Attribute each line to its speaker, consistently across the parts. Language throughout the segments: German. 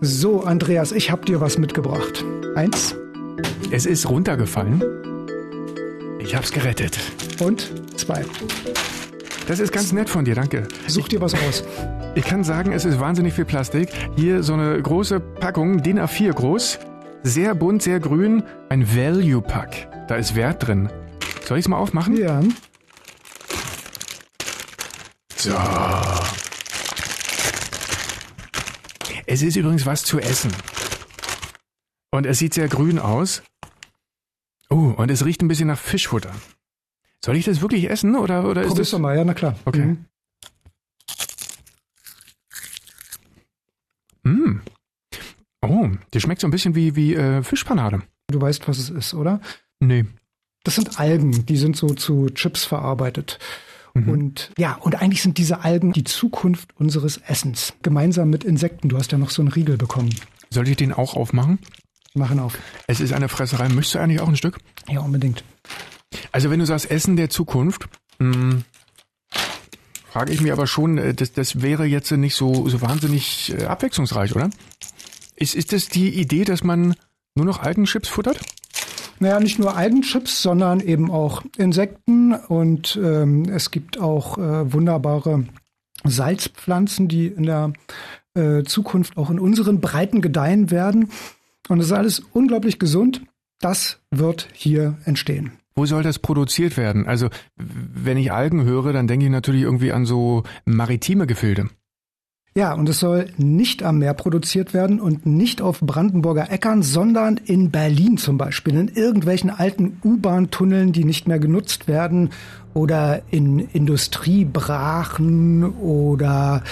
Speaker 1: So, Andreas, ich habe dir was mitgebracht. Eins.
Speaker 2: Es ist runtergefallen. Ich hab's gerettet.
Speaker 1: Und zwei.
Speaker 2: Das ist ganz nett von dir, danke.
Speaker 1: Such dir was aus.
Speaker 2: Ich kann sagen, es ist wahnsinnig viel Plastik. Hier so eine große Packung, DIN A4 groß. Sehr bunt, sehr grün. Ein Value Pack. Da ist Wert drin. Soll ich's mal aufmachen?
Speaker 1: Ja.
Speaker 2: So. Es ist übrigens was zu essen. Und es sieht sehr grün aus. Oh, und es riecht ein bisschen nach Fischfutter. Soll ich das wirklich essen oder, oder ist das...
Speaker 1: doch mal, ja, na klar.
Speaker 2: Okay.
Speaker 1: Mhm.
Speaker 2: Mm. Oh, die schmeckt so ein bisschen wie, wie äh, Fischpanade.
Speaker 1: Du weißt, was es ist, oder?
Speaker 2: Nee.
Speaker 1: Das sind Algen, die sind so zu Chips verarbeitet.
Speaker 2: Mhm.
Speaker 1: Und ja, und eigentlich sind diese Algen die Zukunft unseres Essens. Gemeinsam mit Insekten. Du hast ja noch so einen Riegel bekommen.
Speaker 2: Soll ich den auch aufmachen?
Speaker 1: Machen auf.
Speaker 2: Es ist eine Fresserei. Möchtest du eigentlich auch ein Stück?
Speaker 1: Ja, unbedingt.
Speaker 2: Also wenn du sagst Essen der Zukunft, mh, frage ich mir aber schon, äh, das, das wäre jetzt nicht so, so wahnsinnig äh, abwechslungsreich, oder? Ist, ist das die Idee, dass man nur noch Algenchips futtert?
Speaker 1: Naja, nicht nur Algenchips, sondern eben auch Insekten und ähm, es gibt auch äh, wunderbare Salzpflanzen, die in der äh, Zukunft auch in unseren Breiten gedeihen werden. Und es ist alles unglaublich gesund. Das wird hier entstehen.
Speaker 2: Wo soll das produziert werden? Also, wenn ich Algen höre, dann denke ich natürlich irgendwie an so maritime Gefilde.
Speaker 1: Ja, und es soll nicht am Meer produziert werden und nicht auf Brandenburger Äckern, sondern in Berlin zum Beispiel, in irgendwelchen alten U-Bahn-Tunneln, die nicht mehr genutzt werden oder in Industriebrachen oder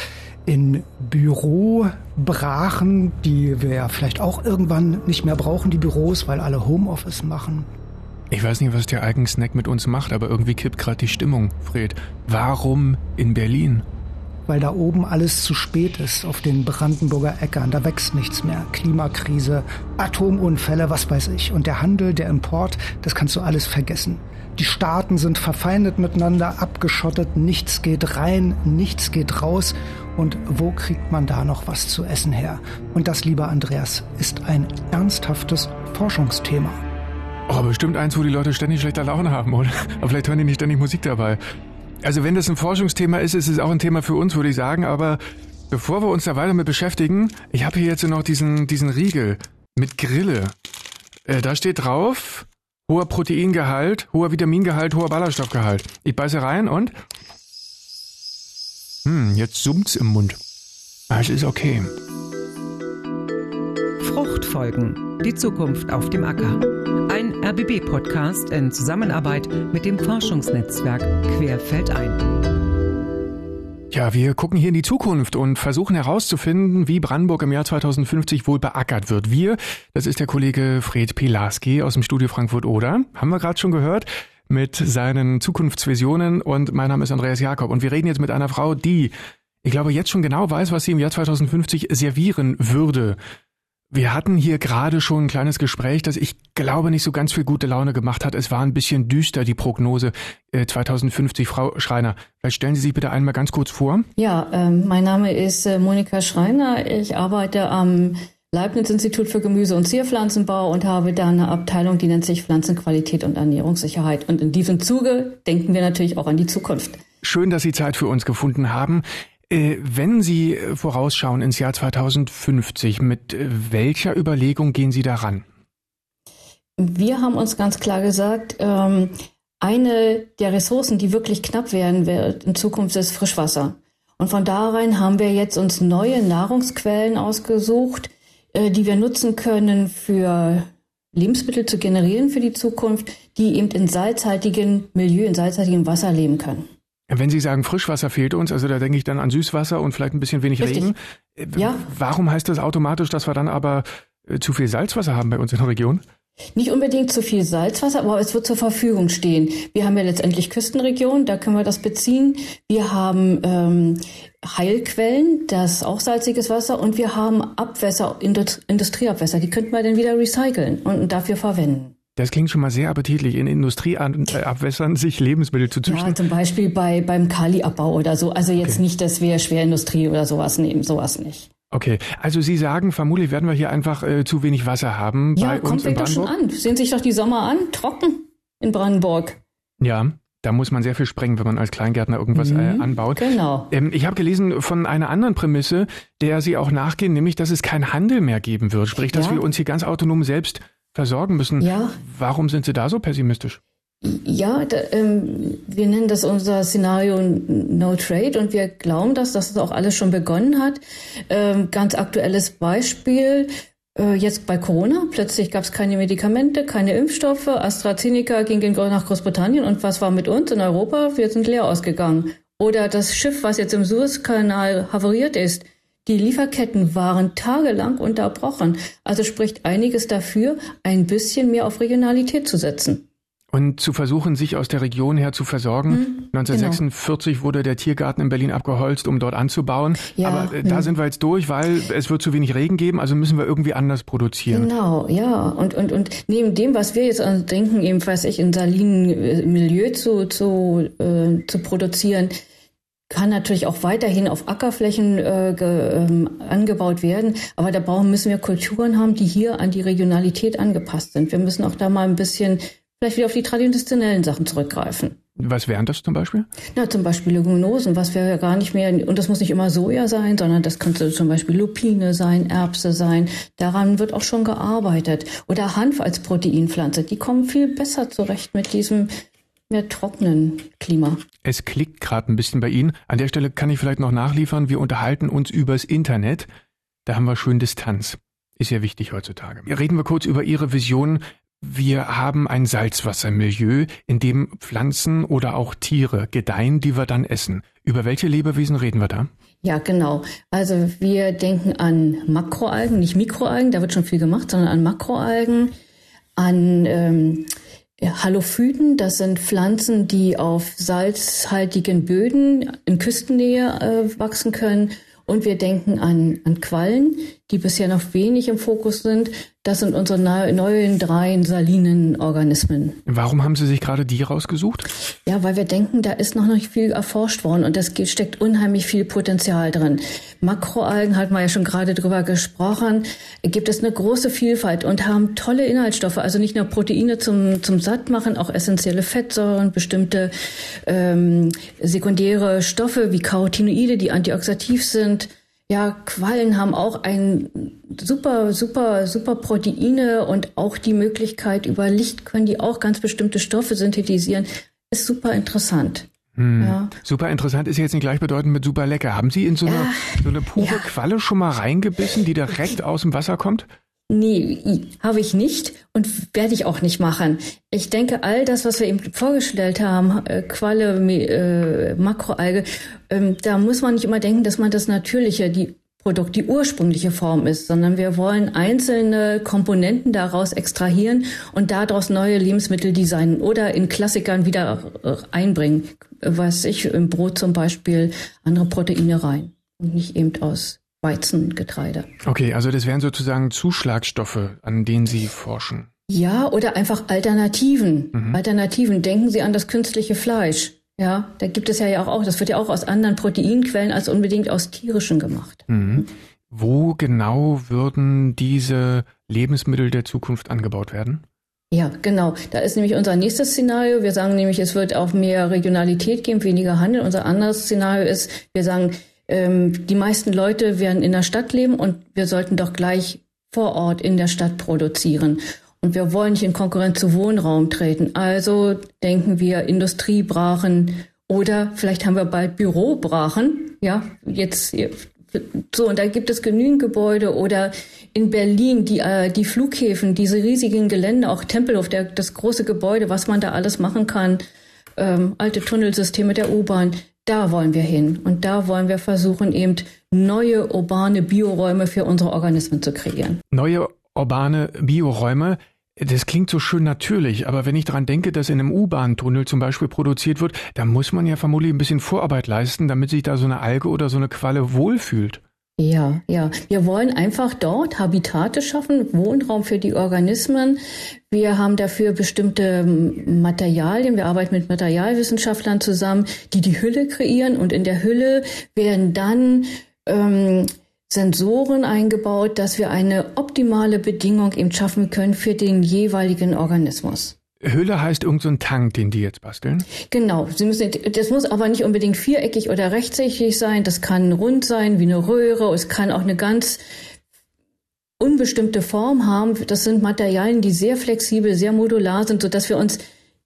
Speaker 1: in Bürobrachen, die wir ja vielleicht auch irgendwann nicht mehr brauchen, die Büros, weil alle Homeoffice machen.
Speaker 2: Ich weiß nicht, was der Algensnack mit uns macht, aber irgendwie kippt gerade die Stimmung, Fred. Warum in Berlin?
Speaker 1: Weil da oben alles zu spät ist auf den Brandenburger Äckern. Da wächst nichts mehr. Klimakrise, Atomunfälle, was weiß ich. Und der Handel, der Import, das kannst du alles vergessen. Die Staaten sind verfeindet miteinander, abgeschottet, nichts geht rein, nichts geht raus. Und wo kriegt man da noch was zu essen her? Und das, lieber Andreas, ist ein ernsthaftes Forschungsthema.
Speaker 2: Oh, bestimmt eins, wo die Leute ständig schlechter Laune haben, oder? Aber vielleicht hören die nicht ständig Musik dabei. Also wenn das ein Forschungsthema ist, ist es auch ein Thema für uns, würde ich sagen. Aber bevor wir uns da weiter mit beschäftigen, ich habe hier jetzt noch diesen, diesen Riegel mit Grille. Äh, da steht drauf, hoher Proteingehalt, hoher Vitamingehalt, hoher Ballaststoffgehalt. Ich beiße rein und... Hm, jetzt summt's im Mund. Ah, es ist okay.
Speaker 3: Fruchtfolgen. Die Zukunft auf dem Acker. Ein RBB-Podcast in Zusammenarbeit mit dem Forschungsnetzwerk Querfeldein.
Speaker 2: Ja, wir gucken hier in die Zukunft und versuchen herauszufinden, wie Brandenburg im Jahr 2050 wohl beackert wird. Wir, das ist der Kollege Fred Pilarski aus dem Studio Frankfurt-Oder, haben wir gerade schon gehört, mit seinen Zukunftsvisionen und mein Name ist Andreas Jakob und wir reden jetzt mit einer Frau, die, ich glaube, jetzt schon genau weiß, was sie im Jahr 2050 servieren würde. Wir hatten hier gerade schon ein kleines Gespräch, das ich glaube nicht so ganz viel gute Laune gemacht hat. Es war ein bisschen düster, die Prognose äh, 2050. Frau Schreiner, vielleicht stellen Sie sich bitte einmal ganz kurz vor.
Speaker 4: Ja, ähm, mein Name ist äh, Monika Schreiner. Ich arbeite am Leibniz-Institut für Gemüse- und Zierpflanzenbau und habe da eine Abteilung, die nennt sich Pflanzenqualität und Ernährungssicherheit. Und in diesem Zuge denken wir natürlich auch an die Zukunft.
Speaker 2: Schön, dass Sie Zeit für uns gefunden haben. Äh, wenn Sie äh, vorausschauen ins Jahr 2050, mit äh, welcher Überlegung gehen Sie daran?
Speaker 4: Wir haben uns ganz klar gesagt, ähm, eine der Ressourcen, die wirklich knapp werden wird in Zukunft, ist Frischwasser. Und von darein haben wir jetzt uns neue Nahrungsquellen ausgesucht, die wir nutzen können für Lebensmittel zu generieren für die Zukunft, die eben in salzhaltigem Milieu, in salzhaltigem Wasser leben können.
Speaker 2: Wenn Sie sagen, Frischwasser fehlt uns, also da denke ich dann an Süßwasser und vielleicht ein bisschen wenig
Speaker 4: Richtig.
Speaker 2: Regen. Äh,
Speaker 4: Ja.
Speaker 2: Warum heißt das automatisch, dass wir dann aber äh, zu viel Salzwasser haben bei uns in der Region?
Speaker 4: Nicht unbedingt zu viel Salzwasser, aber es wird zur Verfügung stehen. Wir haben ja letztendlich Küstenregionen, da können wir das beziehen. Wir haben ähm, Heilquellen, das ist auch salziges Wasser, und wir haben Abwässer, Indust Industrieabwässer, die könnten wir dann wieder recyceln und dafür verwenden.
Speaker 2: Das klingt schon mal sehr appetitlich, in Industrieabwässern sich Lebensmittel zu züchten.
Speaker 4: Ja, zum Beispiel bei, beim Kaliabbau oder so. Also jetzt nicht, dass wir Schwerindustrie oder sowas nehmen, sowas nicht.
Speaker 2: Okay, also Sie sagen, vermutlich werden wir hier einfach äh, zu wenig Wasser haben
Speaker 4: ja,
Speaker 2: bei uns
Speaker 4: in Brandenburg. Kommt doch schon an. Sehen sich doch die Sommer an, trocken in Brandenburg.
Speaker 2: Ja, da muss man sehr viel sprengen, wenn man als Kleingärtner irgendwas äh, mhm, äh, anbaut.
Speaker 4: Genau.
Speaker 2: Ähm, ich habe gelesen von einer anderen Prämisse, der Sie auch nachgehen, nämlich, dass es keinen Handel mehr geben wird. Sprich, dass ja. wir uns hier ganz autonom selbst versorgen müssen.
Speaker 4: Ja.
Speaker 2: Warum sind Sie da so pessimistisch?
Speaker 4: Ja, da, ähm, wir nennen das unser Szenario No Trade und wir glauben, dass das auch alles schon begonnen hat. Ähm, ganz aktuelles Beispiel. Äh, jetzt bei Corona, plötzlich gab es keine Medikamente, keine Impfstoffe. AstraZeneca ging nach Großbritannien und was war mit uns in Europa? Wir sind leer ausgegangen. Oder das Schiff, was jetzt im Suezkanal havariert ist, die Lieferketten waren tagelang unterbrochen. Also spricht einiges dafür, ein bisschen mehr auf Regionalität zu setzen.
Speaker 2: Und zu versuchen, sich aus der Region her zu versorgen. Hm, 1946 genau. wurde der Tiergarten in Berlin abgeholzt, um dort anzubauen. Ja, Aber äh, da hm. sind wir jetzt durch, weil es wird zu wenig Regen geben, also müssen wir irgendwie anders produzieren.
Speaker 4: Genau, ja. Und, und, und neben dem, was wir jetzt denken, eben, weiß ich, in salinen äh, Milieu zu, zu, äh, zu produzieren, kann natürlich auch weiterhin auf Ackerflächen äh, ge, ähm, angebaut werden, aber da brauchen müssen wir Kulturen haben, die hier an die Regionalität angepasst sind. Wir müssen auch da mal ein bisschen vielleicht wieder auf die traditionellen Sachen zurückgreifen.
Speaker 2: Was wären das zum Beispiel?
Speaker 4: Na, zum Beispiel Leguminosen, was wir ja gar nicht mehr, und das muss nicht immer Soja sein, sondern das könnte zum Beispiel Lupine sein, Erbse sein. Daran wird auch schon gearbeitet. Oder Hanf als Proteinpflanze, die kommen viel besser zurecht mit diesem mehr trockenen Klima.
Speaker 2: Es klickt gerade ein bisschen bei Ihnen. An der Stelle kann ich vielleicht noch nachliefern. Wir unterhalten uns übers Internet. Da haben wir schön Distanz. Ist ja wichtig heutzutage. Reden wir kurz über Ihre Vision. Wir haben ein Salzwassermilieu, in dem Pflanzen oder auch Tiere gedeihen, die wir dann essen. Über welche Lebewesen reden wir da?
Speaker 4: Ja, genau. Also wir denken an Makroalgen, nicht Mikroalgen, da wird schon viel gemacht, sondern an Makroalgen, an ähm, Halophyten, das sind Pflanzen, die auf salzhaltigen Böden in Küstennähe äh, wachsen können. Und wir denken an, an Quallen, die bisher noch wenig im Fokus sind. Das sind unsere neuen drei salinen Organismen.
Speaker 2: Warum haben Sie sich gerade die rausgesucht?
Speaker 4: Ja, weil wir denken, da ist noch nicht viel erforscht worden und das steckt unheimlich viel Potenzial drin. Makroalgen hat man ja schon gerade drüber gesprochen, gibt es eine große Vielfalt und haben tolle Inhaltsstoffe, also nicht nur Proteine zum, zum Sattmachen, auch essentielle Fettsäuren, bestimmte ähm, sekundäre Stoffe wie Carotinoide, die antioxidativ sind ja, Quallen haben auch ein super, super, super Proteine und auch die Möglichkeit, über Licht können die auch ganz bestimmte Stoffe synthetisieren. Ist super interessant.
Speaker 2: Hm. Ja. Super interessant ist jetzt nicht gleichbedeutend mit super lecker. Haben Sie in so eine, ja. so eine pure ja. Qualle schon mal reingebissen, die direkt aus dem Wasser kommt?
Speaker 4: Nee, habe ich nicht und werde ich auch nicht machen. Ich denke, all das, was wir eben vorgestellt haben, äh, Qualle, äh, Makroalge, ähm, da muss man nicht immer denken, dass man das Natürliche, die Produkt, die ursprüngliche Form ist, sondern wir wollen einzelne Komponenten daraus extrahieren und daraus neue Lebensmittel designen oder in Klassikern wieder äh, einbringen. Was ich im Brot zum Beispiel andere Proteine rein und nicht eben aus Weizengetreide.
Speaker 2: Okay, also das wären sozusagen Zuschlagstoffe, an denen Sie forschen.
Speaker 4: Ja, oder einfach Alternativen. Mhm. Alternativen. Denken Sie an das künstliche Fleisch. Ja, da gibt es ja auch, das wird ja auch aus anderen Proteinquellen als unbedingt aus tierischen gemacht.
Speaker 2: Mhm. Wo genau würden diese Lebensmittel der Zukunft angebaut werden?
Speaker 4: Ja, genau. Da ist nämlich unser nächstes Szenario. Wir sagen nämlich, es wird auch mehr Regionalität geben, weniger Handel. Unser anderes Szenario ist, wir sagen, ähm, die meisten Leute werden in der Stadt leben und wir sollten doch gleich vor Ort in der Stadt produzieren. Und wir wollen nicht in Konkurrenz zu Wohnraum treten. Also denken wir Industriebrachen oder vielleicht haben wir bald Bürobrachen. Ja, jetzt so und da gibt es genügend Gebäude oder in Berlin die äh, die Flughäfen, diese riesigen Gelände, auch Tempelhof, der, das große Gebäude, was man da alles machen kann, ähm, alte Tunnelsysteme der U-Bahn. Da wollen wir hin. Und da wollen wir versuchen, eben neue urbane Bioräume für unsere Organismen zu kreieren.
Speaker 2: Neue urbane Bioräume. Das klingt so schön natürlich, aber wenn ich daran denke, dass in einem U-Bahn-Tunnel zum Beispiel produziert wird, da muss man ja vermutlich ein bisschen Vorarbeit leisten, damit sich da so eine Alge oder so eine Qualle wohlfühlt.
Speaker 4: Ja, ja. Wir wollen einfach dort Habitate schaffen, Wohnraum für die Organismen. Wir haben dafür bestimmte Materialien. Wir arbeiten mit Materialwissenschaftlern zusammen, die die Hülle kreieren. Und in der Hülle werden dann ähm, Sensoren eingebaut, dass wir eine optimale Bedingung eben schaffen können für den jeweiligen Organismus.
Speaker 2: Hülle heißt irgendein so Tank, den die jetzt basteln?
Speaker 4: Genau. Sie müssen, das muss aber nicht unbedingt viereckig oder rechteckig sein. Das kann rund sein, wie eine Röhre. Es kann auch eine ganz unbestimmte Form haben. Das sind Materialien, die sehr flexibel, sehr modular sind, sodass wir uns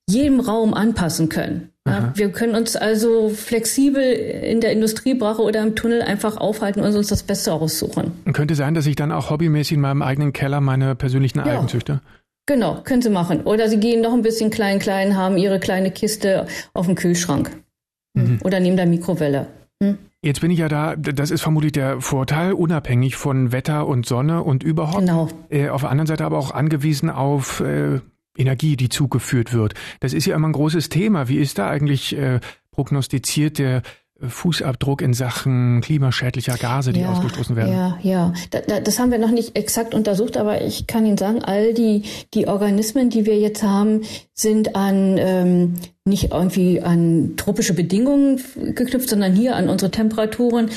Speaker 4: jedem Raum anpassen können. Ja, wir können uns also flexibel in der Industriebrache oder im Tunnel einfach aufhalten und uns das Beste aussuchen.
Speaker 2: könnte sein, dass ich dann auch hobbymäßig in meinem eigenen Keller meine persönlichen ja. Algen züchte?
Speaker 4: Genau, können Sie machen. Oder Sie gehen noch ein bisschen klein, klein, haben Ihre kleine Kiste auf dem Kühlschrank. Mhm. Oder neben der Mikrowelle.
Speaker 2: Hm? Jetzt bin ich ja da, das ist vermutlich der Vorteil, unabhängig von Wetter und Sonne und überhaupt. Genau. Äh, auf der anderen Seite aber auch angewiesen auf äh, Energie, die zugeführt wird. Das ist ja immer ein großes Thema. Wie ist da eigentlich äh, prognostiziert der Fußabdruck in Sachen klimaschädlicher Gase, die ja, ausgestoßen werden.
Speaker 4: Ja, ja. Da, da, das haben wir noch nicht exakt untersucht, aber ich kann Ihnen sagen, all die, die Organismen, die wir jetzt haben, sind an ähm, nicht irgendwie an tropische Bedingungen geknüpft, sondern hier an unsere Temperaturen,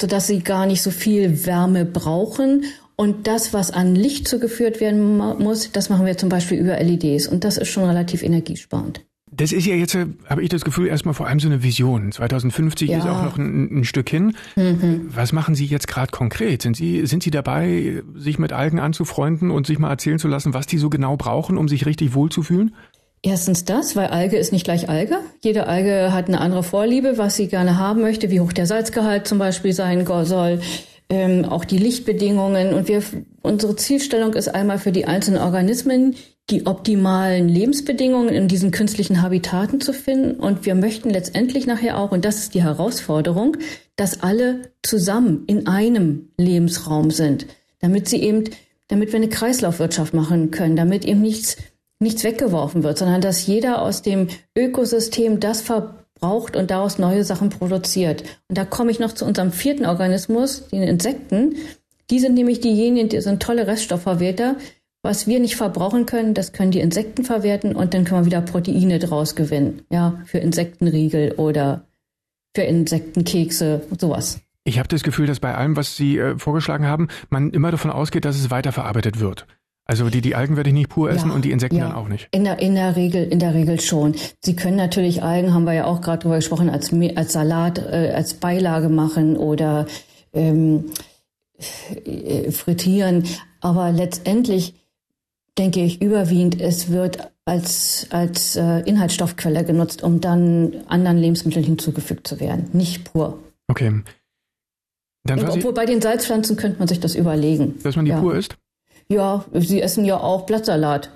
Speaker 4: sodass sie gar nicht so viel Wärme brauchen und das, was an Licht zugeführt werden muss, das machen wir zum Beispiel über LEDs. Und das ist schon relativ energiesparend.
Speaker 2: Das ist ja jetzt, habe ich das Gefühl, erstmal vor allem so eine Vision. 2050 ja. ist auch noch ein, ein Stück hin. Mhm. Was machen Sie jetzt gerade konkret? Sind Sie, sind Sie dabei, sich mit Algen anzufreunden und sich mal erzählen zu lassen, was die so genau brauchen, um sich richtig wohlzufühlen?
Speaker 4: Erstens das, weil Alge ist nicht gleich Alge. Jede Alge hat eine andere Vorliebe, was sie gerne haben möchte, wie hoch der Salzgehalt zum Beispiel sein soll, ähm, auch die Lichtbedingungen. Und wir, unsere Zielstellung ist einmal für die einzelnen Organismen die optimalen Lebensbedingungen in diesen künstlichen Habitaten zu finden. Und wir möchten letztendlich nachher auch, und das ist die Herausforderung, dass alle zusammen in einem Lebensraum sind, damit sie eben, damit wir eine Kreislaufwirtschaft machen können, damit eben nichts, nichts weggeworfen wird, sondern dass jeder aus dem Ökosystem das ver braucht und daraus neue Sachen produziert. Und da komme ich noch zu unserem vierten Organismus, den Insekten. Die sind nämlich diejenigen, die sind tolle Reststoffverwerter. Was wir nicht verbrauchen können, das können die Insekten verwerten und dann können wir wieder Proteine draus gewinnen. Ja, für Insektenriegel oder für Insektenkekse und sowas.
Speaker 2: Ich habe das Gefühl, dass bei allem, was Sie äh, vorgeschlagen haben, man immer davon ausgeht, dass es weiterverarbeitet wird. Also die, die Algen werde ich nicht pur essen ja, und die Insekten ja. dann auch nicht.
Speaker 4: In der, in der Regel, in der Regel schon. Sie können natürlich Algen, haben wir ja auch gerade drüber gesprochen, als, als Salat, äh, als Beilage machen oder ähm, äh, frittieren. Aber letztendlich denke ich überwiegend, es wird als, als äh, Inhaltsstoffquelle genutzt, um dann anderen Lebensmitteln hinzugefügt zu werden. Nicht pur.
Speaker 2: Okay.
Speaker 4: Dann obwohl bei den Salzpflanzen könnte man sich das überlegen.
Speaker 2: Dass man die ja. pur isst?
Speaker 4: Ja, sie essen ja auch Blattsalat.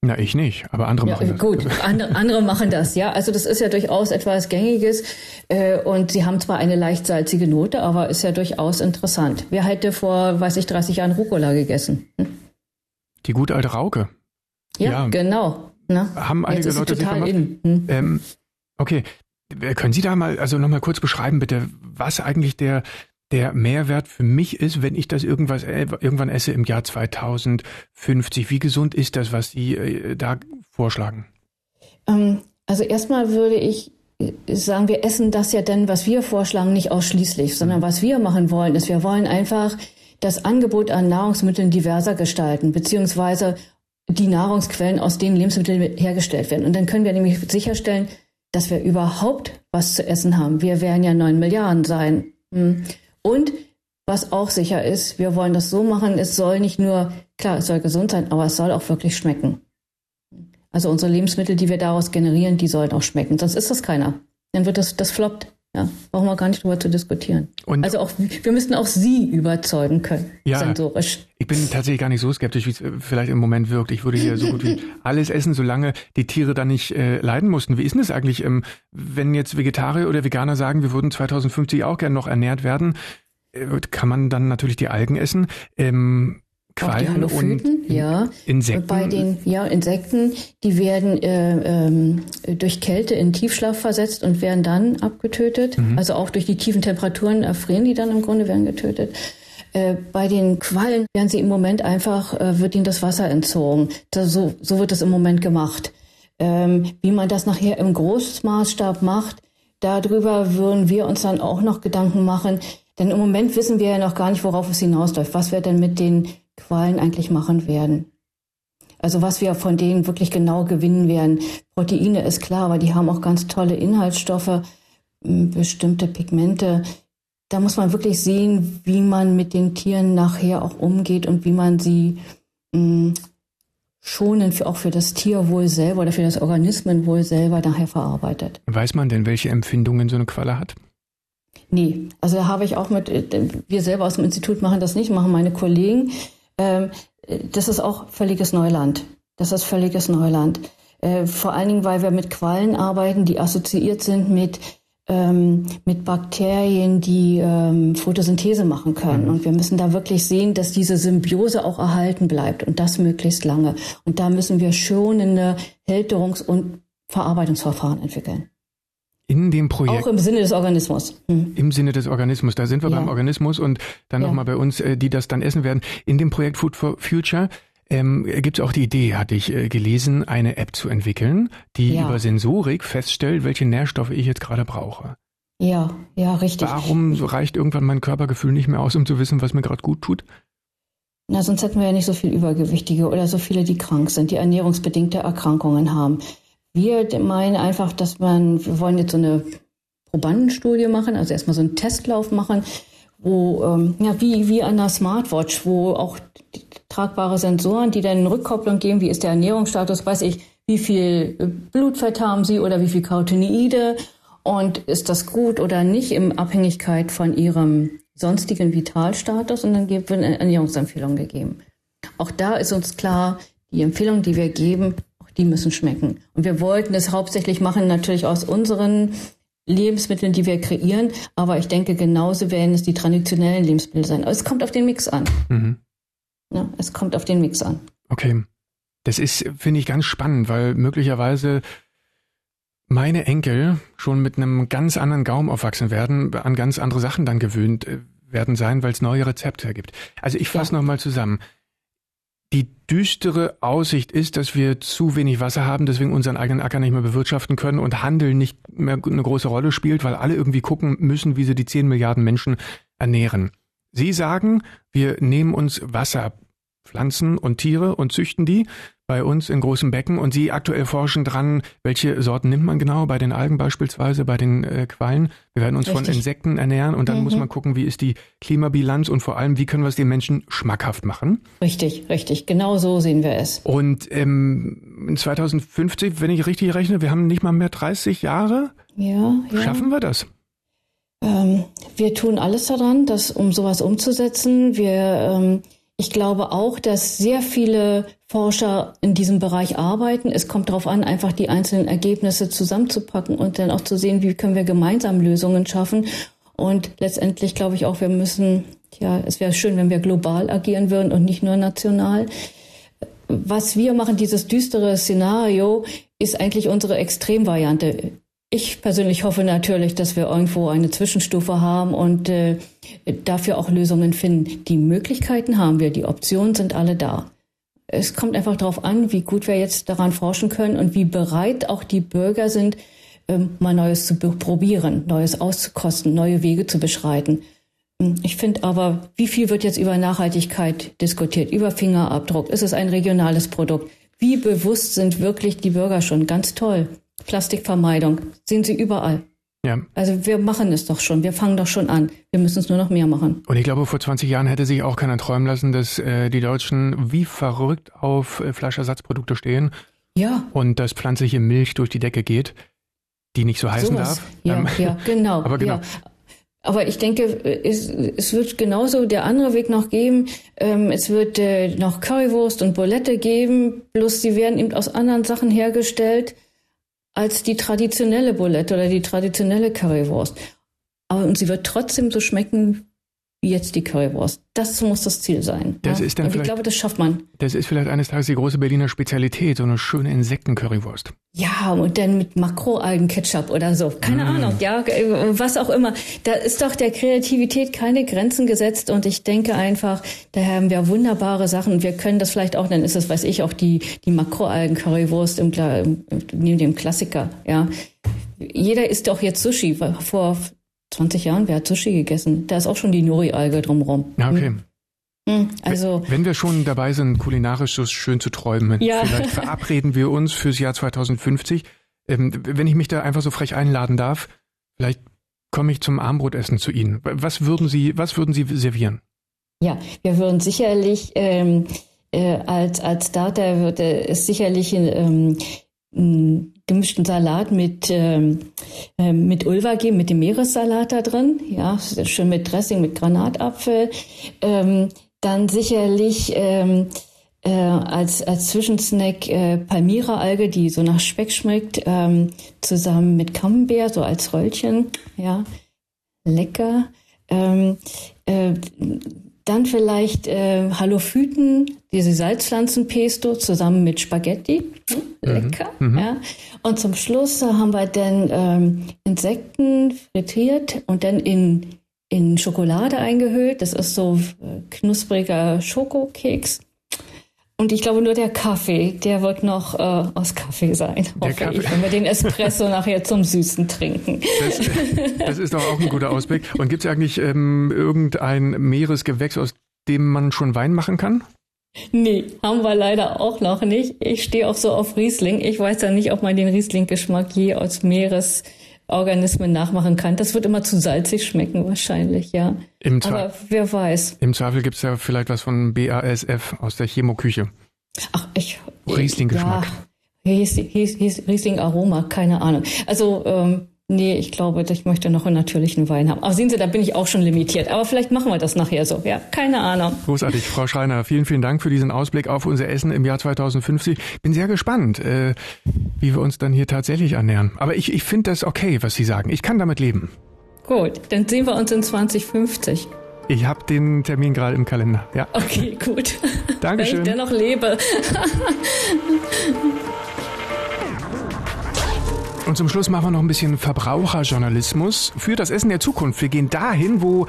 Speaker 2: Na, ich nicht, aber andere ja, machen das.
Speaker 4: Gut, andere, andere machen das, ja. Also das ist ja durchaus etwas Gängiges äh, und sie haben zwar eine leicht salzige Note, aber ist ja durchaus interessant. Wer hätte vor, weiß ich, 30 Jahren Rucola gegessen? Hm?
Speaker 2: Die gute alte Rauke.
Speaker 4: Ja, ja. genau.
Speaker 2: Na? Haben einige Leute total in. Hm? Ähm, okay, können Sie da mal, also nochmal kurz beschreiben bitte, was eigentlich der der Mehrwert für mich ist, wenn ich das irgendwas, äh, irgendwann esse im Jahr 2050? Wie gesund ist das, was Sie äh, da vorschlagen?
Speaker 4: Ähm, also erstmal würde ich sagen, wir essen das ja denn, was wir vorschlagen, nicht ausschließlich, sondern mhm. was wir machen wollen, ist, wir wollen einfach das Angebot an Nahrungsmitteln diverser gestalten, beziehungsweise die Nahrungsquellen, aus denen Lebensmittel hergestellt werden. Und dann können wir nämlich sicherstellen, dass wir überhaupt was zu essen haben. Wir werden ja neun Milliarden sein. Hm. Und was auch sicher ist, wir wollen das so machen, es soll nicht nur, klar, es soll gesund sein, aber es soll auch wirklich schmecken. Also unsere Lebensmittel, die wir daraus generieren, die sollen auch schmecken. Sonst ist das keiner. Dann wird das, das floppt. Ja, brauchen wir gar nicht drüber zu diskutieren. Und also auch, wir müssten auch Sie überzeugen können, ja, sensorisch.
Speaker 2: Ich bin tatsächlich gar nicht so skeptisch, wie es vielleicht im Moment wirkt. Ich würde hier so gut wie alles essen, solange die Tiere dann nicht äh, leiden mussten. Wie ist denn das eigentlich, ähm, wenn jetzt Vegetarier oder Veganer sagen, wir würden 2050 auch gerne noch ernährt werden? Äh, kann man dann natürlich die Algen essen? Ähm,
Speaker 4: Quallen und ja.
Speaker 2: Insekten.
Speaker 4: Bei den ja, Insekten, die werden äh, ähm, durch Kälte in Tiefschlaf versetzt und werden dann abgetötet. Mhm. Also auch durch die tiefen Temperaturen erfrieren die dann im Grunde, werden getötet. Äh, bei den Quallen werden sie im Moment einfach, äh, wird ihnen das Wasser entzogen. Das, so, so wird das im Moment gemacht. Ähm, wie man das nachher im Großmaßstab macht, darüber würden wir uns dann auch noch Gedanken machen. Denn im Moment wissen wir ja noch gar nicht, worauf es hinausläuft, was wir denn mit den Qualen eigentlich machen werden. Also was wir von denen wirklich genau gewinnen werden. Proteine ist klar, aber die haben auch ganz tolle Inhaltsstoffe, bestimmte Pigmente. Da muss man wirklich sehen, wie man mit den Tieren nachher auch umgeht und wie man sie mh, schonend für, auch für das Tierwohl selber oder für das Organismenwohl selber nachher verarbeitet.
Speaker 2: Weiß man denn, welche Empfindungen so eine Qualle hat?
Speaker 4: Nee, also da habe ich auch mit, wir selber aus dem Institut machen das nicht, machen meine Kollegen. Ähm, das ist auch völliges Neuland. Das ist völliges Neuland. Äh, vor allen Dingen, weil wir mit Quallen arbeiten, die assoziiert sind mit ähm, mit Bakterien, die ähm, Photosynthese machen können. Mhm. Und wir müssen da wirklich sehen, dass diese Symbiose auch erhalten bleibt und das möglichst lange. Und da müssen wir schonende Hälterungs- und Verarbeitungsverfahren entwickeln.
Speaker 2: In dem Projekt.
Speaker 4: Auch im Sinne des Organismus.
Speaker 2: Hm. Im Sinne des Organismus. Da sind wir ja. beim Organismus und dann ja. nochmal bei uns, äh, die das dann essen werden. In dem Projekt Food for Future ähm, gibt es auch die Idee, hatte ich äh, gelesen, eine App zu entwickeln, die ja. über Sensorik feststellt, welche Nährstoffe ich jetzt gerade brauche.
Speaker 4: Ja, ja, richtig.
Speaker 2: Warum reicht irgendwann mein Körpergefühl nicht mehr aus, um zu wissen, was mir gerade gut tut?
Speaker 4: Na, sonst hätten wir ja nicht so viel Übergewichtige oder so viele, die krank sind, die ernährungsbedingte Erkrankungen haben. Wir meinen einfach, dass man, wir wollen jetzt so eine Probandenstudie machen, also erstmal so einen Testlauf machen, wo, ähm, ja, wie, wie an einer Smartwatch, wo auch tragbare Sensoren, die dann Rückkopplung geben, wie ist der Ernährungsstatus, weiß ich, wie viel äh, Blutfett haben sie oder wie viel Carotinoide und ist das gut oder nicht in Abhängigkeit von ihrem sonstigen Vitalstatus und dann wird eine Ernährungsempfehlung gegeben. Auch da ist uns klar, die Empfehlungen, die wir geben, die müssen schmecken. Und wir wollten es hauptsächlich machen, natürlich aus unseren Lebensmitteln, die wir kreieren. Aber ich denke, genauso werden es die traditionellen Lebensmittel sein. Aber es kommt auf den Mix an. Mhm. Ja, es kommt auf den Mix an.
Speaker 2: Okay. Das ist, finde ich, ganz spannend, weil möglicherweise meine Enkel schon mit einem ganz anderen Gaumen aufwachsen werden, an ganz andere Sachen dann gewöhnt äh, werden sein, weil es neue Rezepte gibt. Also ich fasse ja. nochmal zusammen. Die düstere Aussicht ist, dass wir zu wenig Wasser haben, deswegen unseren eigenen Acker nicht mehr bewirtschaften können und Handel nicht mehr eine große Rolle spielt, weil alle irgendwie gucken müssen, wie sie die 10 Milliarden Menschen ernähren. Sie sagen, wir nehmen uns Wasser, Pflanzen und Tiere und züchten die bei uns in großen Becken und Sie aktuell forschen dran, welche Sorten nimmt man genau, bei den Algen beispielsweise, bei den äh, Quallen. Wir werden uns Richtig. von Insekten ernähren und dann mhm. muss man gucken, wie ist die Klimabilanz und vor allem, wie können wir es den Menschen schmackhaft machen.
Speaker 4: Richtig, richtig, genau so sehen wir es.
Speaker 2: Und ähm, in 2050, wenn ich richtig rechne, wir haben nicht mal mehr 30 Jahre.
Speaker 4: Ja, ja.
Speaker 2: Schaffen wir das?
Speaker 4: Ähm, wir tun alles daran, das, um sowas umzusetzen. Wir ähm, ich glaube auch, dass sehr viele Forscher in diesem Bereich arbeiten. Es kommt darauf an, einfach die einzelnen Ergebnisse zusammenzupacken und dann auch zu sehen, wie können wir gemeinsam Lösungen schaffen. Und letztendlich glaube ich auch, wir müssen, ja, es wäre schön, wenn wir global agieren würden und nicht nur national. Was wir machen, dieses düstere Szenario, ist eigentlich unsere Extremvariante. Ich persönlich hoffe natürlich, dass wir irgendwo eine Zwischenstufe haben und äh, dafür auch Lösungen finden. Die Möglichkeiten haben wir, die Optionen sind alle da. Es kommt einfach darauf an, wie gut wir jetzt daran forschen können und wie bereit auch die Bürger sind, ähm, mal Neues zu probieren, Neues auszukosten, neue Wege zu beschreiten. Hm, ich finde aber, wie viel wird jetzt über Nachhaltigkeit diskutiert, über Fingerabdruck? Ist es ein regionales Produkt? Wie bewusst sind wirklich die Bürger schon? Ganz toll. Plastikvermeidung sehen Sie überall. Ja. Also wir machen es doch schon, wir fangen doch schon an. Wir müssen es nur noch mehr machen.
Speaker 2: Und ich glaube, vor 20 Jahren hätte sich auch keiner träumen lassen, dass äh, die Deutschen wie verrückt auf äh, Fleischersatzprodukte stehen.
Speaker 4: Ja.
Speaker 2: Und dass pflanzliche Milch durch die Decke geht, die nicht so heißen so darf.
Speaker 4: Ja, ähm, ja, genau.
Speaker 2: Aber genau. Ja.
Speaker 4: Aber ich denke, es, es wird genauso der andere Weg noch geben. Ähm, es wird äh, noch Currywurst und Bulette geben, bloß sie werden eben aus anderen Sachen hergestellt als die traditionelle Bulette oder die traditionelle Currywurst. Aber und sie wird trotzdem so schmecken jetzt die Currywurst. Das muss das Ziel sein.
Speaker 2: Das ja? ist dann
Speaker 4: und ich glaube, das schafft man.
Speaker 2: Das ist vielleicht eines Tages die große Berliner Spezialität, so eine schöne Insekten-Currywurst.
Speaker 4: Ja, und dann mit Makroalgen-Ketchup oder so. Keine mm. Ahnung, ja, was auch immer. Da ist doch der Kreativität keine Grenzen gesetzt und ich denke einfach, da haben wir wunderbare Sachen. Wir können das vielleicht auch, dann ist das, weiß ich, auch die, die Makroalgen-Currywurst im, neben dem Klassiker, ja. Jeder isst doch jetzt Sushi. Vor 20 Jahren, wer hat Sushi gegessen? Da ist auch schon die Nori-Alge drumherum.
Speaker 2: Ja, okay.
Speaker 4: Hm, Also,
Speaker 2: Wenn wir schon dabei sind, kulinarisch so schön zu träumen,
Speaker 4: Ja.
Speaker 2: vielleicht verabreden wir uns fürs Jahr 2050. Ähm, wenn ich mich da einfach so frech einladen darf, vielleicht komme ich zum Armbrotessen zu Ihnen. Was würden Sie, was würden Sie servieren?
Speaker 4: ja, wir würden sicherlich ähm, äh, als, als Starter würde es sicherlich ähm, gemischten Salat mit, ähm, äh, mit Ulva geben, mit dem Meeressalat da drin. Ja, schön mit Dressing, mit Granatapfel. Ähm, dann sicherlich ähm, äh, als, als Zwischensnack äh, Palmyra-Alge, die so nach Speck schmeckt, ähm, zusammen mit Camembert, so als Röllchen. Ja, lecker. Ähm, äh, dann vielleicht äh, Halophyten, diese Salzpflanzenpesto zusammen mit Spaghetti. Hm, Lecker. Ja. Und zum Schluss haben wir dann ähm, Insekten frittiert und dann in, in Schokolade eingehüllt. Das ist so äh, knuspriger Schokokeks. Und ich glaube, nur der Kaffee, der wird noch äh, aus Kaffee sein, hoffe
Speaker 2: Kaffee.
Speaker 4: ich, wenn wir den Espresso nachher zum Süßen trinken.
Speaker 2: Das, das ist doch auch ein guter Ausblick. Und gibt es eigentlich ähm, irgendein Meeresgewächs, aus dem man schon Wein machen kann?
Speaker 4: Nee, haben wir leider auch noch nicht. Ich stehe auch so auf Riesling. Ich weiß ja nicht, ob man den Riesling-Geschmack je aus Meeresorganismen nachmachen kann. Das wird immer zu salzig schmecken wahrscheinlich, ja.
Speaker 2: Im,
Speaker 4: Aber wer weiß.
Speaker 2: im Zweifel gibt es ja vielleicht was von BASF aus der Chemoküche.
Speaker 4: Ach, ich.
Speaker 2: Riesling-Geschmack.
Speaker 4: Ja, Ries- Ries- Ries- Riesling-Aroma, keine Ahnung. Also, ähm, nee, ich glaube, ich möchte noch einen natürlichen Wein haben. Aber sehen Sie, da bin ich auch schon limitiert. Aber vielleicht machen wir das nachher so. Ja, keine Ahnung.
Speaker 2: Großartig, Frau Schreiner. Vielen, vielen Dank für diesen Ausblick auf unser Essen im Jahr 2050. Bin sehr gespannt, äh, wie wir uns dann hier tatsächlich ernähren. Aber ich, ich finde das okay, was Sie sagen. Ich kann damit leben.
Speaker 4: Gut, dann sehen wir uns in 2050.
Speaker 2: Ich habe den Termin gerade im Kalender. Ja.
Speaker 4: Okay, gut.
Speaker 2: Dankeschön.
Speaker 4: Wenn ich dennoch lebe.
Speaker 2: Und zum Schluss machen wir noch ein bisschen Verbraucherjournalismus für das Essen der Zukunft. Wir gehen dahin, wo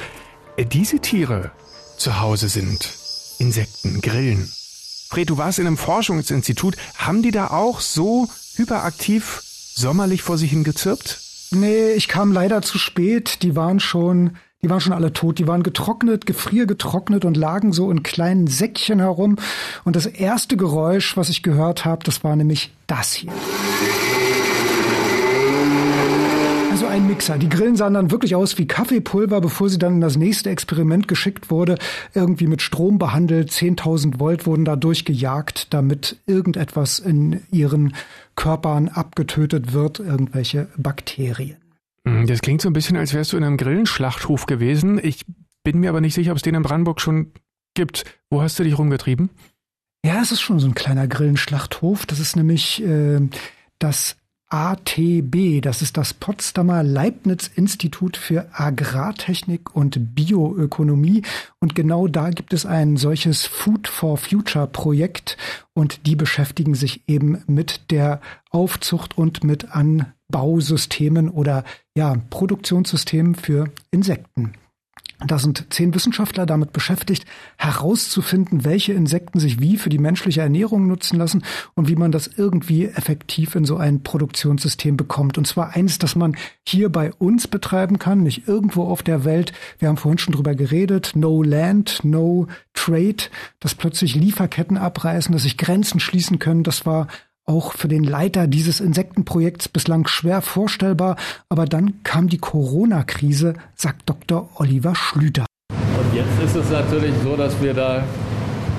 Speaker 2: diese Tiere zu Hause sind. Insekten, Grillen. Fred, du warst in einem Forschungsinstitut. Haben die da auch so hyperaktiv sommerlich vor sich hin gezirpt?
Speaker 1: Nee, ich kam leider zu spät. Die waren schon, die waren schon alle tot. Die waren getrocknet, gefriergetrocknet und lagen so in kleinen Säckchen herum. Und das erste Geräusch, was ich gehört habe, das war nämlich das hier. Ein Mixer. Die Grillen sahen dann wirklich aus wie Kaffeepulver, bevor sie dann in das nächste Experiment geschickt wurde. Irgendwie mit Strom behandelt. 10.000 Volt wurden da durchgejagt, damit irgendetwas in ihren Körpern abgetötet wird, irgendwelche Bakterien.
Speaker 2: Hm, Das klingt so ein bisschen, als wärst du in einem Grillenschlachthof gewesen. Ich bin mir aber nicht sicher, ob es den in Brandenburg schon gibt. Wo hast du dich rumgetrieben?
Speaker 1: Ja, es ist schon so ein kleiner Grillenschlachthof. Das ist nämlich äh, das ATB, das ist das Potsdamer Leibniz-Institut für Agrartechnik und Bioökonomie. Und genau da gibt es ein solches Food for Future Projekt und die beschäftigen sich eben mit der Aufzucht und mit Anbausystemen oder ja, Produktionssystemen für Insekten. Da sind zehn Wissenschaftler damit beschäftigt, herauszufinden, welche Insekten sich wie für die menschliche Ernährung nutzen lassen und wie man das irgendwie effektiv in so ein Produktionssystem bekommt. Und zwar eines, das man hier bei uns betreiben kann, nicht irgendwo auf der Welt. Wir haben vorhin schon drüber geredet. No land, no trade, dass plötzlich Lieferketten abreißen, dass sich Grenzen schließen können. Das war auch für den Leiter dieses Insektenprojekts bislang schwer vorstellbar. Aber dann kam die Corona-Krise, sagt Dr. Oliver Schlüter.
Speaker 5: Und jetzt ist es natürlich so, dass wir da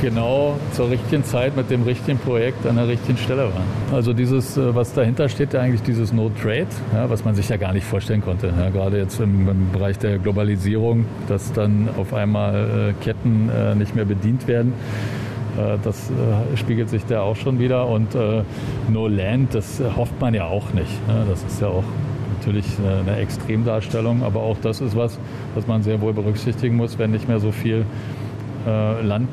Speaker 5: genau zur richtigen Zeit mit dem richtigen Projekt an der richtigen Stelle waren. Also dieses, äh, was dahinter steht, eigentlich dieses No Trade, ja, was man sich ja gar nicht vorstellen konnte. Ja, gerade jetzt im, im, Bereich der Globalisierung, dass dann auf einmal äh, Ketten äh, nicht mehr bedient werden. Äh, das äh, spiegelt sich da auch schon wieder. Und äh, No Land, das hofft man ja auch nicht. Ja, das ist ja auch natürlich eine Extremdarstellung, aber auch das ist was, was man sehr wohl berücksichtigen muss, wenn nicht mehr so viel Land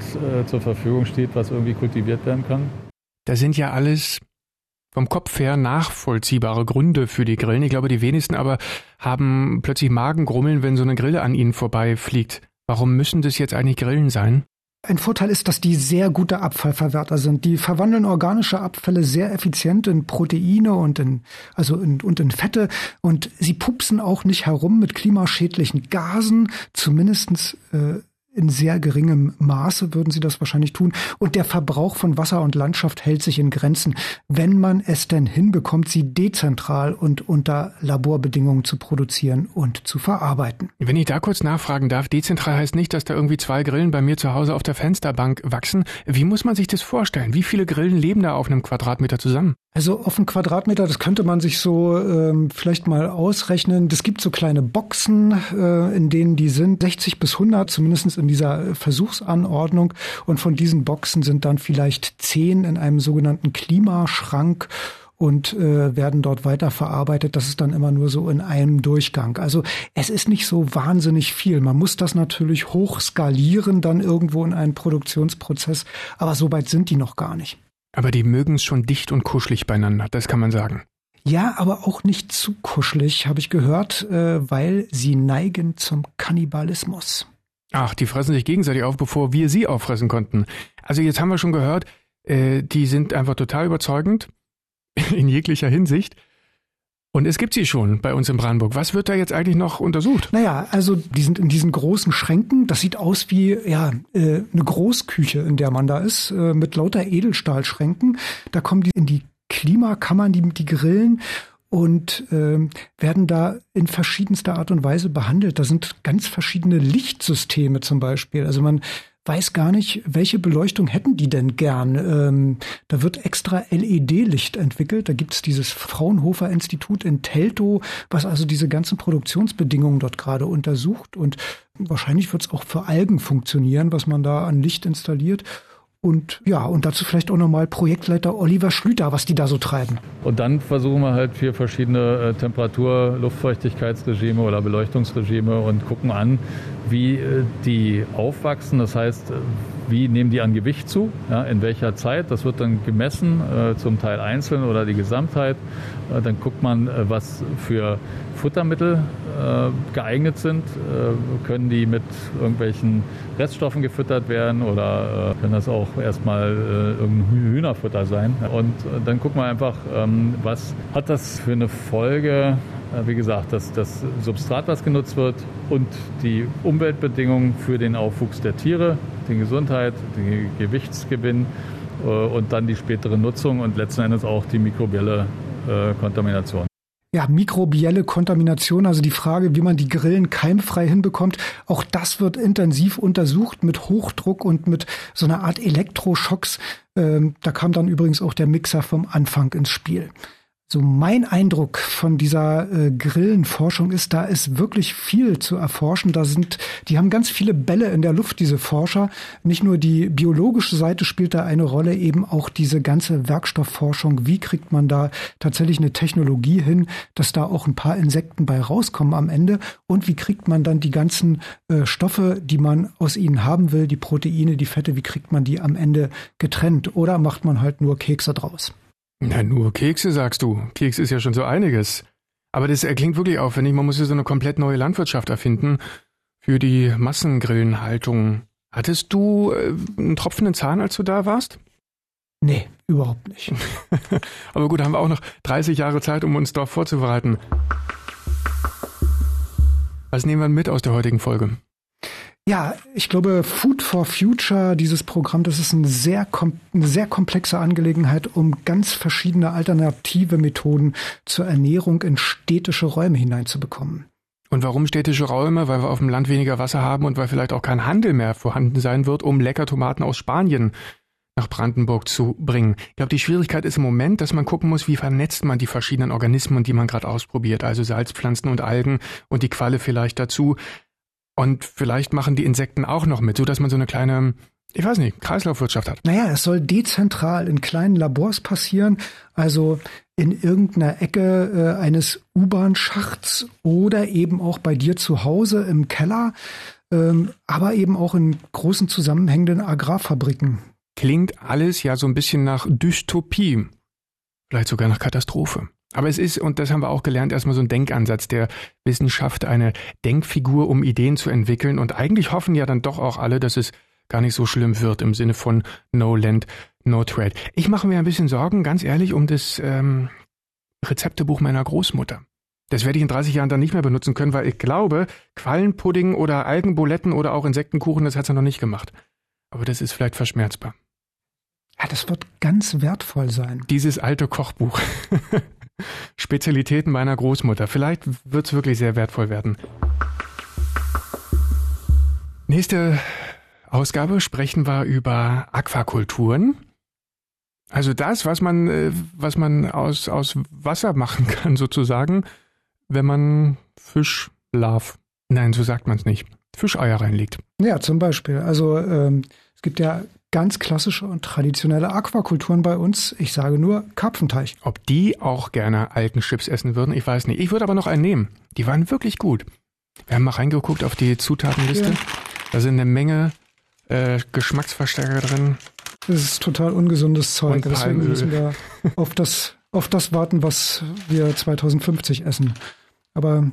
Speaker 5: zur Verfügung steht, was irgendwie kultiviert werden kann.
Speaker 2: Da sind ja alles vom Kopf her nachvollziehbare Gründe für die Grillen. Ich glaube, die wenigsten aber haben plötzlich Magengrummeln, wenn so eine Grille an ihnen vorbeifliegt. Warum müssen das jetzt eigentlich Grillen sein?
Speaker 1: Ein Vorteil ist, dass die sehr gute Abfallverwerter sind. Die verwandeln organische Abfälle sehr effizient in Proteine und in, also in, und in Fette. Und sie pupsen auch nicht herum mit klimaschädlichen Gasen, zumindestens äh, in sehr geringem Maße würden sie das wahrscheinlich tun. Und der Verbrauch von Wasser und Landschaft hält sich in Grenzen, wenn man es denn hinbekommt, sie dezentral und unter Laborbedingungen zu produzieren und zu verarbeiten.
Speaker 2: Wenn ich da kurz nachfragen darf, dezentral heißt nicht, dass da irgendwie zwei Grillen bei mir zu Hause auf der Fensterbank wachsen. Wie muss man sich das vorstellen? Wie viele Grillen leben da auf einem Quadratmeter zusammen?
Speaker 1: Also auf einen Quadratmeter, das könnte man sich so ähm, vielleicht mal ausrechnen. Es gibt so kleine Boxen, äh, in denen die sind 60 bis 100, zumindest dieser Versuchsanordnung. Und von diesen Boxen sind dann vielleicht zehn in einem sogenannten Klimaschrank und äh, werden dort weiterverarbeitet. Das ist dann immer nur so in einem Durchgang. Also es ist nicht so wahnsinnig viel. Man muss das natürlich hoch skalieren dann irgendwo in einen Produktionsprozess, aber so weit sind die noch gar nicht.
Speaker 2: Aber die mögen es schon dicht und kuschelig beieinander, das kann man sagen.
Speaker 1: Ja, aber auch nicht zu kuschelig, habe ich gehört, äh, weil sie neigen zum Kannibalismus.
Speaker 2: Ach, die fressen sich gegenseitig auf, bevor wir sie auffressen konnten. Also jetzt haben wir schon gehört, äh, die sind einfach total überzeugend in jeglicher Hinsicht. Und es gibt sie schon bei uns in Brandenburg. Was wird da jetzt eigentlich noch untersucht?
Speaker 1: Naja, also die sind in diesen großen Schränken. Das sieht aus wie ja äh, eine Großküche, in der man da ist, äh, mit lauter Edelstahlschränken. Da kommen die in die Klimakammern, die, die Grillen und äh, werden da in verschiedenster Art und Weise behandelt. Da sind ganz verschiedene Lichtsysteme zum Beispiel. Also man weiß gar nicht, welche Beleuchtung hätten die denn gern. Ähm, da wird extra LED-Licht entwickelt. Da gibt's dieses Fraunhofer Institut in Teltow, was also diese ganzen Produktionsbedingungen dort gerade untersucht. Und wahrscheinlich wird's auch für Algen funktionieren, was man da an Licht installiert. Und ja, und dazu vielleicht auch nochmal Projektleiter Oliver Schlüter, was die da so treiben.
Speaker 5: Und dann versuchen wir halt vier verschiedene äh, Temperatur-, Luftfeuchtigkeitsregime oder Beleuchtungsregime und gucken an, wie äh, die aufwachsen. Das heißt, wie nehmen die an Gewicht zu, ja, in welcher Zeit. Das wird dann gemessen, äh, zum Teil einzeln oder die Gesamtheit. Äh, dann guckt man, äh, was für Futtermittel äh, geeignet sind. Äh, können die mit irgendwelchen Reststoffen gefüttert werden oder können das auch erstmal irgendein Hühnerfutter sein. Und dann gucken wir einfach, ähm, was hat das für eine Folge wie gesagt, das, das Substrat, was genutzt wird und die Umweltbedingungen für den Aufwuchs der Tiere, die Gesundheit, den Gewichtsgewinn äh, und dann die spätere Nutzung und letzten Endes auch die mikrobielle äh, Kontamination.
Speaker 1: Ja, mikrobielle Kontamination, also die Frage, wie man die Grillen keimfrei hinbekommt, auch das wird intensiv untersucht mit Hochdruck und mit so einer Art Elektroschocks. Ähm, da kam dann übrigens auch der Mixer vom Anfang ins Spiel. So mein Eindruck von dieser äh, Grillenforschung ist, da ist wirklich viel zu erforschen. Da sind, die haben ganz viele Bälle in der Luft, diese Forscher. Nicht nur die biologische Seite spielt da eine Rolle, eben auch diese ganze Werkstoffforschung. Wie kriegt man da tatsächlich eine Technologie hin, dass da auch ein paar Insekten bei rauskommen am Ende? Und wie kriegt man dann die ganzen äh, Stoffe, die man aus ihnen haben will, die Proteine, die Fette, wie kriegt man die am Ende getrennt? Oder macht man halt nur Kekse draus?
Speaker 2: Na, nur Kekse, sagst du. Keks ist ja schon so einiges. Aber das klingt wirklich aufwendig. Man muss ja so eine komplett neue Landwirtschaft erfinden für die Massengrillenhaltung. Hattest du äh, einen tropfenden Zahn, als du da warst?
Speaker 1: Nee, überhaupt nicht.
Speaker 2: Aber gut, haben wir auch noch 30 Jahre Zeit, um uns darauf vorzubereiten. Was nehmen wir mit aus der heutigen Folge?
Speaker 1: Ja, ich glaube, Food for Future, dieses Programm, das ist eine sehr, eine sehr komplexe Angelegenheit, um ganz verschiedene alternative Methoden zur Ernährung in städtische Räume hineinzubekommen.
Speaker 2: Und warum städtische Räume? Weil wir auf dem Land weniger Wasser haben und weil vielleicht auch kein Handel mehr vorhanden sein wird, um Leckertomaten aus Spanien nach Brandenburg zu bringen. Ich glaube, die Schwierigkeit ist im Moment, dass man gucken muss, wie vernetzt man die verschiedenen Organismen, die man gerade ausprobiert, also Salzpflanzen und Algen und die Qualle vielleicht dazu. Und vielleicht machen die Insekten auch noch mit, so dass man so eine kleine, ich weiß nicht, Kreislaufwirtschaft hat.
Speaker 1: Naja, es soll dezentral in kleinen Labors passieren, also in irgendeiner Ecke äh, eines U-Bahn-Schachts oder eben auch bei dir zu Hause im Keller, ähm, aber eben auch in großen zusammenhängenden Agrarfabriken.
Speaker 2: Klingt alles ja so ein bisschen nach Dystopie, vielleicht sogar nach Katastrophe. Aber es ist, und das haben wir auch gelernt, erstmal so ein Denkansatz der Wissenschaft, eine Denkfigur, um Ideen zu entwickeln. Und eigentlich hoffen ja dann doch auch alle, dass es gar nicht so schlimm wird im Sinne von No Land, No Trade. Ich mache mir ein bisschen Sorgen, ganz ehrlich, um das ähm, Rezeptebuch meiner Großmutter. Das werde ich in 30 Jahren dann nicht mehr benutzen können, weil ich glaube, Quallenpudding oder Algenbuletten oder auch Insektenkuchen, das hat sie noch nicht gemacht. Aber das ist vielleicht verschmerzbar.
Speaker 1: Ja, das wird ganz wertvoll sein.
Speaker 2: Dieses alte Kochbuch. Spezialitäten meiner Großmutter. Vielleicht wird es wirklich sehr wertvoll werden. Nächste Ausgabe sprechen wir über Aquakulturen. Also das, was man, äh, was man aus, aus Wasser machen kann, sozusagen, wenn man Fischlarv, nein, so sagt man es nicht, Fischeier reinlegt.
Speaker 1: Ja, zum Beispiel. Also ähm, es gibt ja ganz klassische und traditionelle Aquakulturen bei uns. Ich sage nur Karpfenteich.
Speaker 2: Ob die auch gerne Algenchips essen würden, ich weiß nicht. Ich würde aber noch einen nehmen. Die waren wirklich gut. Wir haben mal reingeguckt auf die Zutatenliste. Ja. Da sind eine Menge äh, Geschmacksverstärker drin.
Speaker 1: Das ist total ungesundes Zeug. Deswegen müssen wir auf das, auf das warten, was wir 2050 essen. Aber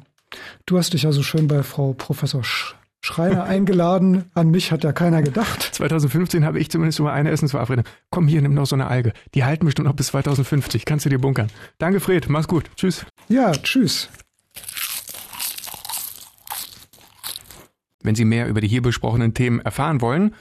Speaker 1: du hast dich ja so schön bei Frau Professor Sch Schreiner eingeladen. An mich hat ja keiner gedacht.
Speaker 2: 2015 habe ich zumindest immer eine Essensverabredung. Komm hier, nimm noch so eine Alge. Die halten bestimmt noch bis 2050. Kannst du dir bunkern. Danke, Fred. Mach's gut. Tschüss.
Speaker 1: Ja, tschüss.
Speaker 2: Wenn Sie mehr über die hier besprochenen Themen erfahren wollen,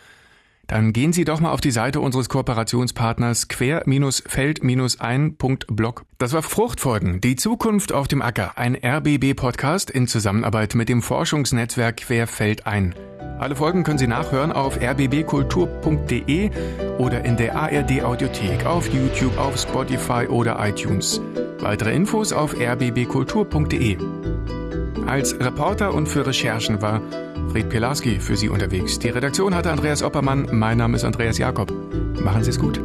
Speaker 2: dann gehen Sie doch mal auf die Seite unseres Kooperationspartners quer-feld-ein.blog. Das war Fruchtfolgen, die Zukunft auf dem Acker, ein RBB-Podcast in Zusammenarbeit mit dem Forschungsnetzwerk Querfeld ein. Alle Folgen können Sie nachhören auf rbbkultur.de oder in der ARD Audiothek, auf YouTube, auf Spotify oder iTunes. Weitere Infos auf rbbkultur.de. Als Reporter und für Recherchen war Fred Pilarski für Sie unterwegs. Die Redaktion hatte Andreas Oppermann. Mein Name ist Andreas Jakob. Machen Sie es gut.